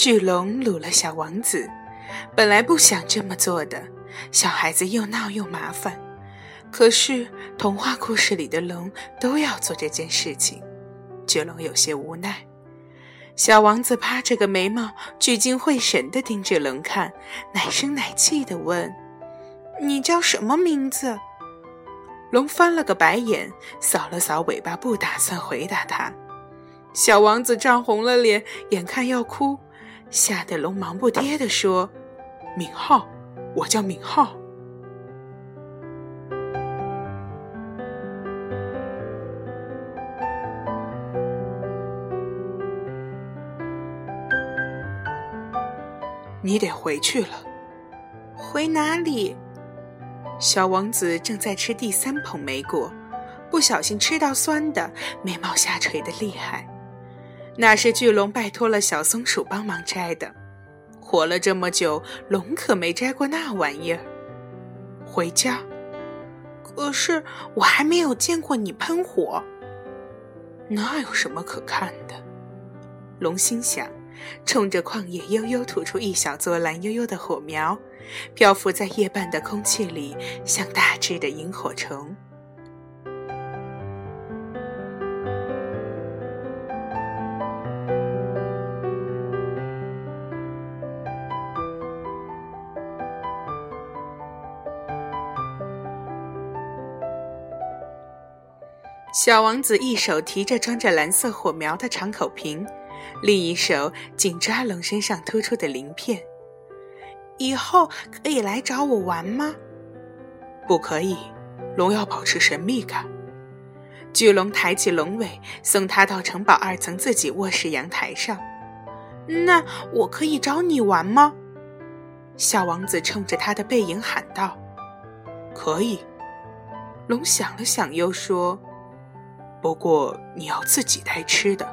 巨龙掳了小王子，本来不想这么做的，小孩子又闹又麻烦。可是童话故事里的龙都要做这件事情，巨龙有些无奈。小王子趴着个眉毛，聚精会神地盯着龙看，奶声奶气地问：“你叫什么名字？”龙翻了个白眼，扫了扫尾巴，不打算回答他。小王子涨红了脸，眼看要哭，吓得龙忙不迭地说：“敏浩，我叫敏浩。”你得回去了，回哪里？小王子正在吃第三捧莓果，不小心吃到酸的，眉毛下垂的厉害。那是巨龙拜托了小松鼠帮忙摘的，活了这么久，龙可没摘过那玩意儿。回家，可是我还没有见过你喷火，那有什么可看的？龙心想。冲着旷野悠悠吐出一小撮蓝悠悠的火苗，漂浮在夜半的空气里，像大只的萤火虫。小王子一手提着装着蓝色火苗的长口瓶。另一手紧抓龙身上突出的鳞片。以后可以来找我玩吗？不可以，龙要保持神秘感。巨龙抬起龙尾，送他到城堡二层自己卧室阳台上。那我可以找你玩吗？小王子冲着他的背影喊道：“可以。”龙想了想，又说：“不过你要自己带吃的。”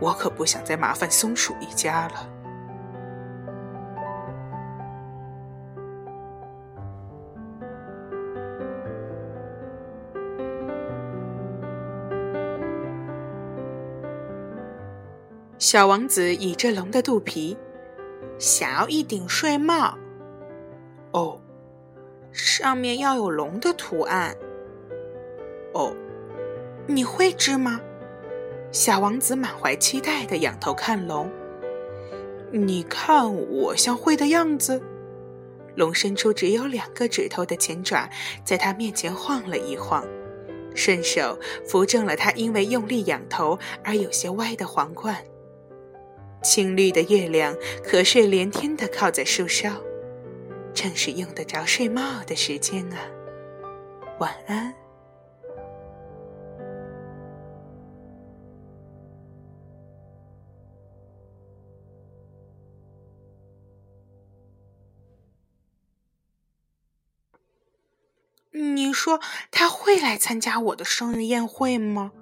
我可不想再麻烦松鼠一家了。小王子倚着龙的肚皮，想要一顶睡帽。哦，上面要有龙的图案。哦，你会织吗？小王子满怀期待地仰头看龙，你看我像会的样子。龙伸出只有两个指头的前爪，在他面前晃了一晃，顺手扶正了他因为用力仰头而有些歪的皇冠。青绿的月亮瞌睡连天地靠在树梢，正是用得着睡帽的时间啊。晚安。说他会来参加我的生日宴会吗？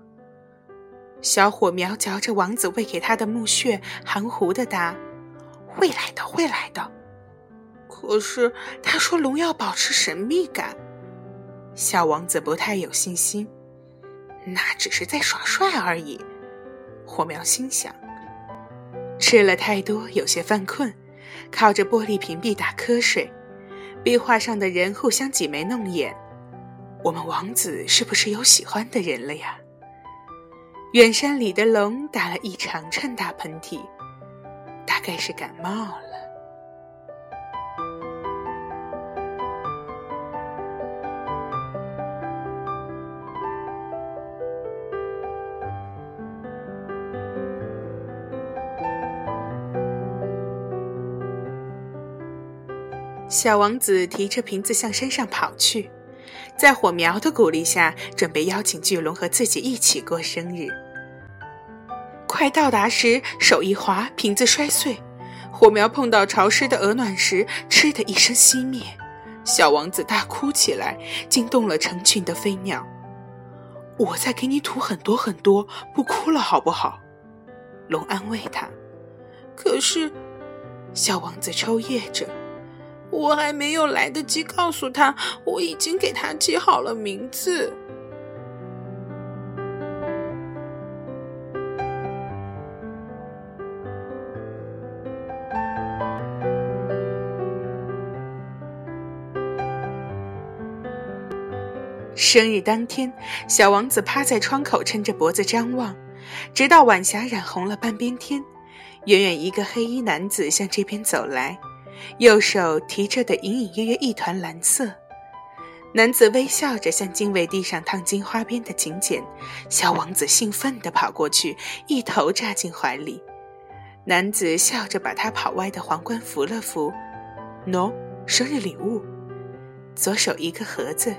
小火苗嚼着王子喂给他的木屑，含糊的答：“会来的，会来的。”可是他说龙要保持神秘感，小王子不太有信心。那只是在耍帅而已，火苗心想。吃了太多，有些犯困，靠着玻璃屏蔽打瞌睡。壁画上的人互相挤眉弄眼，我们王子是不是有喜欢的人了呀？远山里的龙打了一长串大喷嚏，大概是感冒了。小王子提着瓶子向山上跑去，在火苗的鼓励下，准备邀请巨龙和自己一起过生日。快到达时，手一滑，瓶子摔碎，火苗碰到潮湿的鹅卵石，嗤的一声熄灭。小王子大哭起来，惊动了成群的飞鸟。我再给你吐很多很多，不哭了好不好？龙安慰他。可是，小王子抽噎着。我还没有来得及告诉他我已经给他记好了名字。生日当天小王子趴在窗口撑着脖子张望直到晚霞染红了半边天远远一个黑衣男子向这边走来右手提着的隐隐约约一团蓝色。男子微笑着向经纬地上烫金花边的请柬，小王子兴奋地跑过去，一头扎进怀里。男子笑着把他跑歪的皇冠扶了扶，喏，生日礼物。左手一个盒子，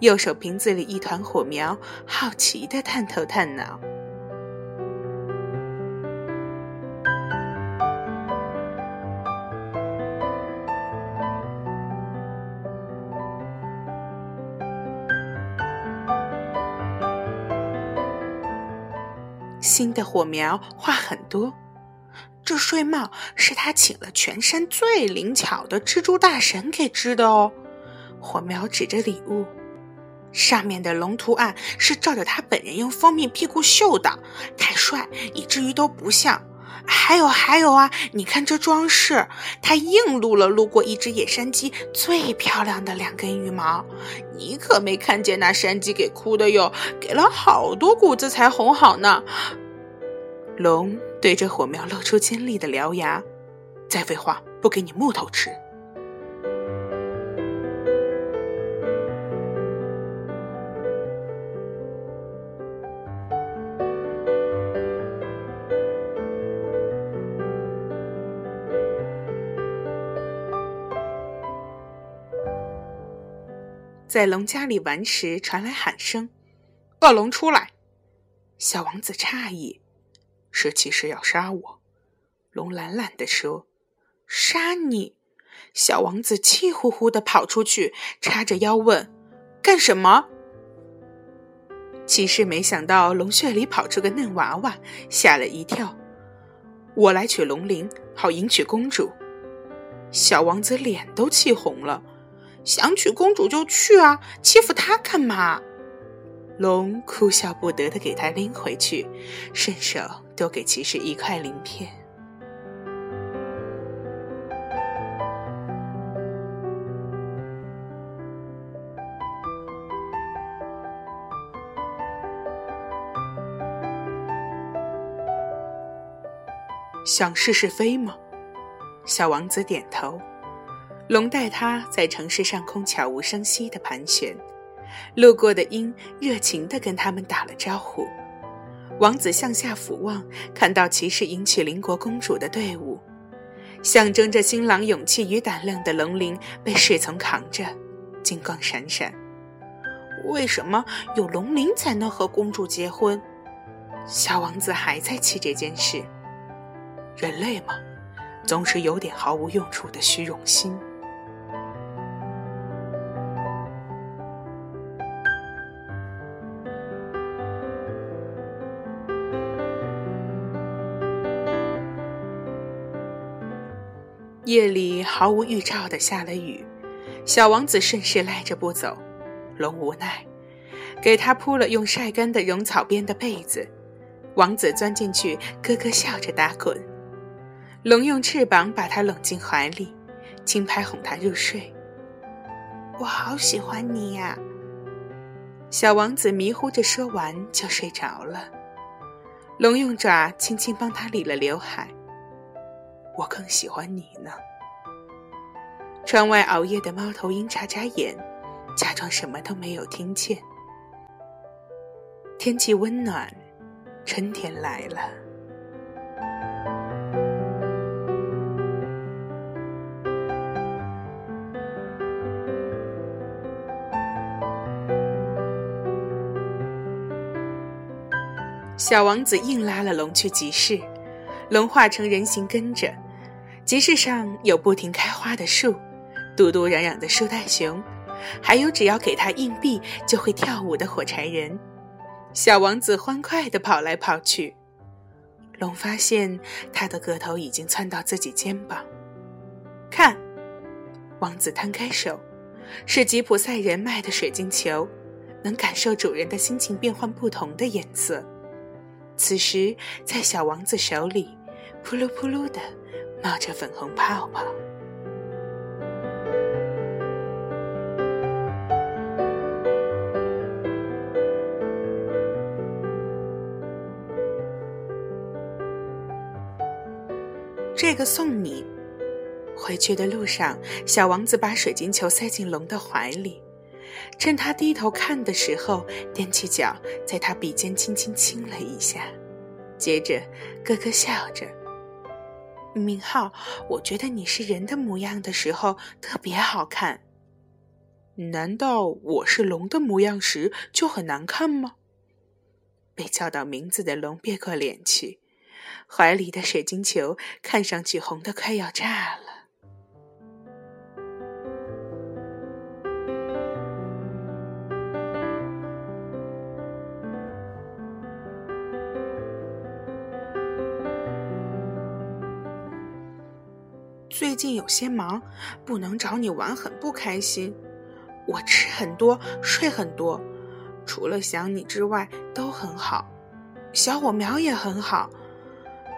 右手瓶子里一团火苗，好奇地探头探脑。新的火苗画很多，这睡帽是他请了全山最灵巧的蜘蛛大神给织的哦。火苗指着礼物，上面的龙图案是照着他本人用蜂蜜屁股绣的，太帅，以至于都不像。还有还有啊，你看这装饰，他硬录了路过一只野山鸡最漂亮的两根羽毛。你可没看见那山鸡给哭的哟，给了好多谷子才哄好呢。龙对着火苗露出尖利的獠牙，再废话，不给你木头吃。在龙家里玩时，传来喊声：“恶龙出来！”小王子诧异：“是骑士要杀我？”龙懒懒地说：“杀你！”小王子气呼呼地跑出去，叉着腰问：“干什么？”骑士没想到龙穴里跑出个嫩娃娃，吓了一跳：“我来取龙鳞，好迎娶公主。”小王子脸都气红了。想娶公主就去啊，欺负她干嘛？龙哭笑不得的给她拎回去，顺手多给骑士一块鳞片。想试试飞吗？小王子点头。龙带他在城市上空悄无声息地盘旋，路过的鹰热情地跟他们打了招呼。王子向下俯望，看到骑士迎娶邻国公主的队伍，象征着新郎勇气与胆量的龙鳞被侍从扛着，金光闪闪。为什么有龙鳞才能和公主结婚？小王子还在气这件事。人类嘛，总是有点毫无用处的虚荣心。夜里毫无预兆的下了雨，小王子顺势赖着不走，龙无奈，给他铺了用晒干的绒草编的被子。王子钻进去，咯咯笑着打滚。龙用翅膀把他拢进怀里，轻拍哄他入睡。我好喜欢你呀！小王子迷糊着说完就睡着了。龙用爪轻轻帮他理了刘海。我更喜欢你呢。窗外熬夜的猫头鹰眨眨眼，假装什么都没有听见。天气温暖，春天来了。小王子硬拉了龙去集市，龙化成人形跟着。集市上有不停开花的树，嘟嘟嚷嚷的树袋熊，还有只要给他硬币就会跳舞的火柴人。小王子欢快地跑来跑去。龙发现他的个头已经窜到自己肩膀。看，王子摊开手，是吉普赛人卖的水晶球，能感受主人的心情变换不同的颜色。此时，在小王子手里，扑噜扑噜的。冒着粉红泡泡。这个送你回去的路上小王子把水晶球塞进龙的怀里趁他低头看的时候踮起脚在他鼻尖轻轻亲了一下接着咯咯笑着明浩，我觉得你是人的模样的时候特别好看。难道我是龙的模样时就很难看吗？被叫到名字的龙别过脸去，怀里的水晶球看上去红的快要炸了。最近有些忙，不能找你玩，很不开心。我吃很多，睡很多，除了想你之外都很好。小火苗也很好，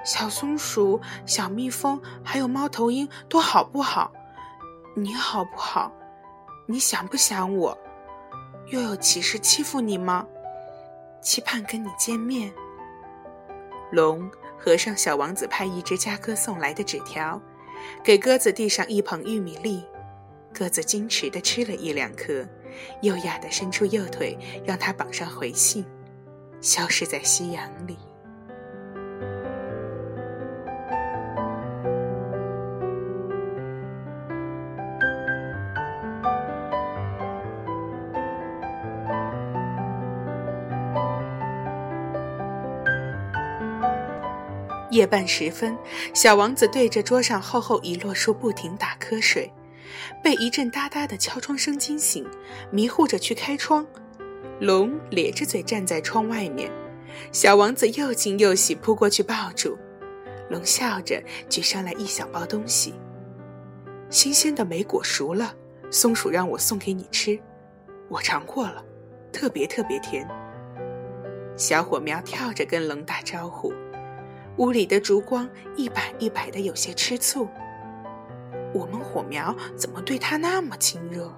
小松鼠、小蜜蜂还有猫头鹰都好不好？你好不好？你想不想我？又有骑士欺负你吗？期盼跟你见面。龙合上小王子派一只家鸽送来的纸条。给鸽子递上一捧玉米粒，鸽子矜持地吃了一两颗，优雅地伸出右腿，让它绑上回信，消失在夕阳里。夜半时分，小王子对着桌上厚厚一摞书不停打瞌睡，被一阵哒哒的敲窗声惊醒，迷糊着去开窗。龙咧着嘴站在窗外面，小王子又惊又喜，扑过去抱住。龙笑着举上来一小包东西，新鲜的莓果熟了，松鼠让我送给你吃，我尝过了，特别特别甜。小火苗跳着跟龙打招呼。屋里的烛光一摆一摆的，有些吃醋。我们火苗怎么对他那么亲热？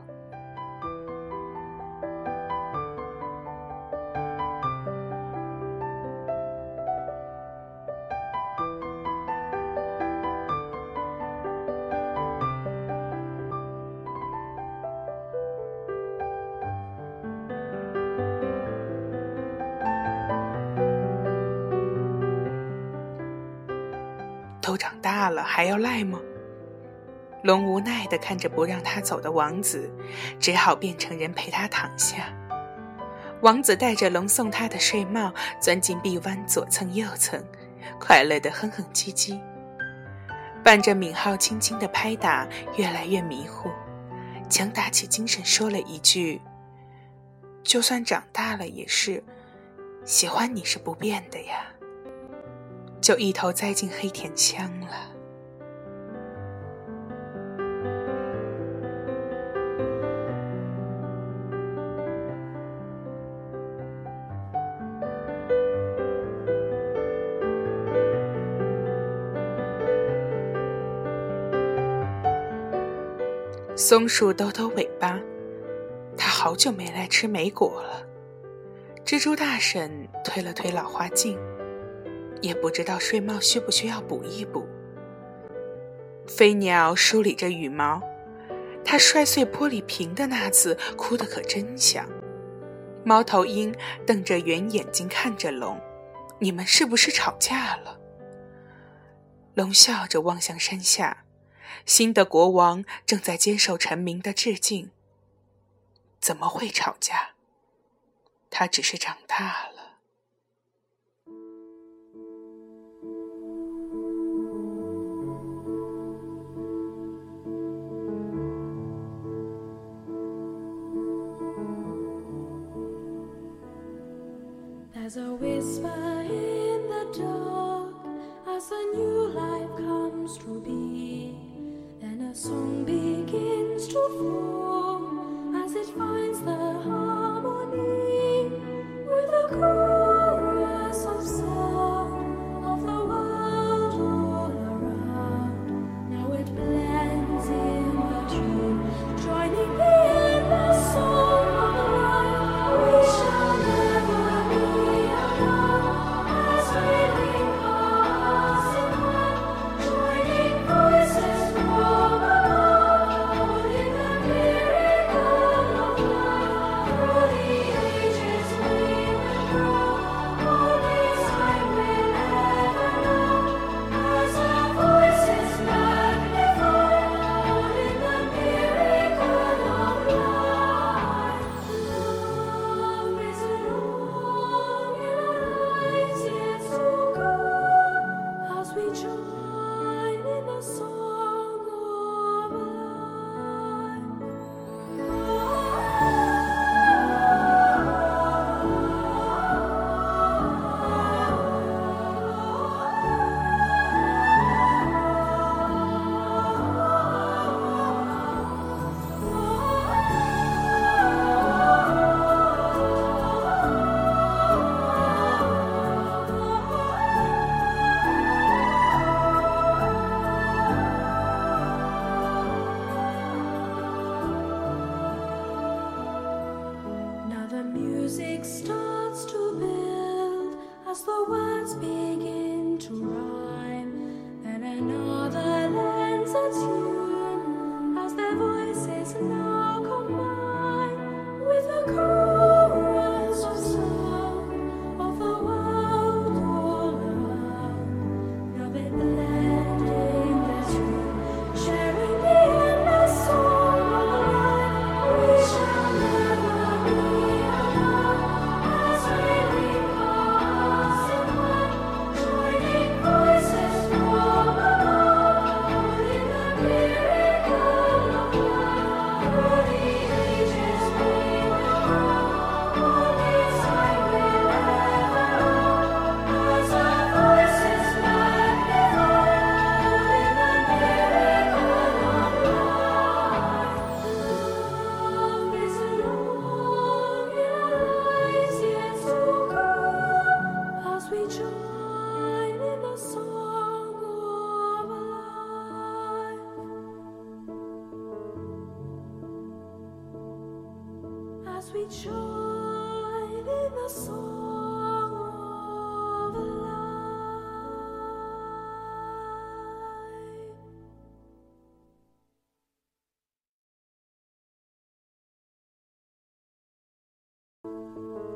长大了，还要赖吗？龙无奈地看着不让他走的王子，只好变成人陪他躺下。王子戴着龙送他的睡帽，钻进臂弯，左蹭右蹭，快乐地哼哼唧唧，伴着敏浩轻轻的拍打，越来越迷糊。强打起精神说了一句：“就算长大了，也是喜欢你是不变的呀。”就一头栽进黑甜腔了。松鼠抖抖尾巴，它好久没来吃莓果了。蜘蛛大婶推了推老花镜。也不知道睡帽需不需要补一补。飞鸟梳理着羽毛，它摔碎玻璃瓶的那次哭得可真响。猫头鹰瞪着圆眼睛看着龙：“你们是不是吵架了？”龙笑着望向山下，新的国王正在接受臣民的致敬。怎么会吵架？他只是长大了。There's a whisper in the dark as a new life comes to be. Then a song begins to form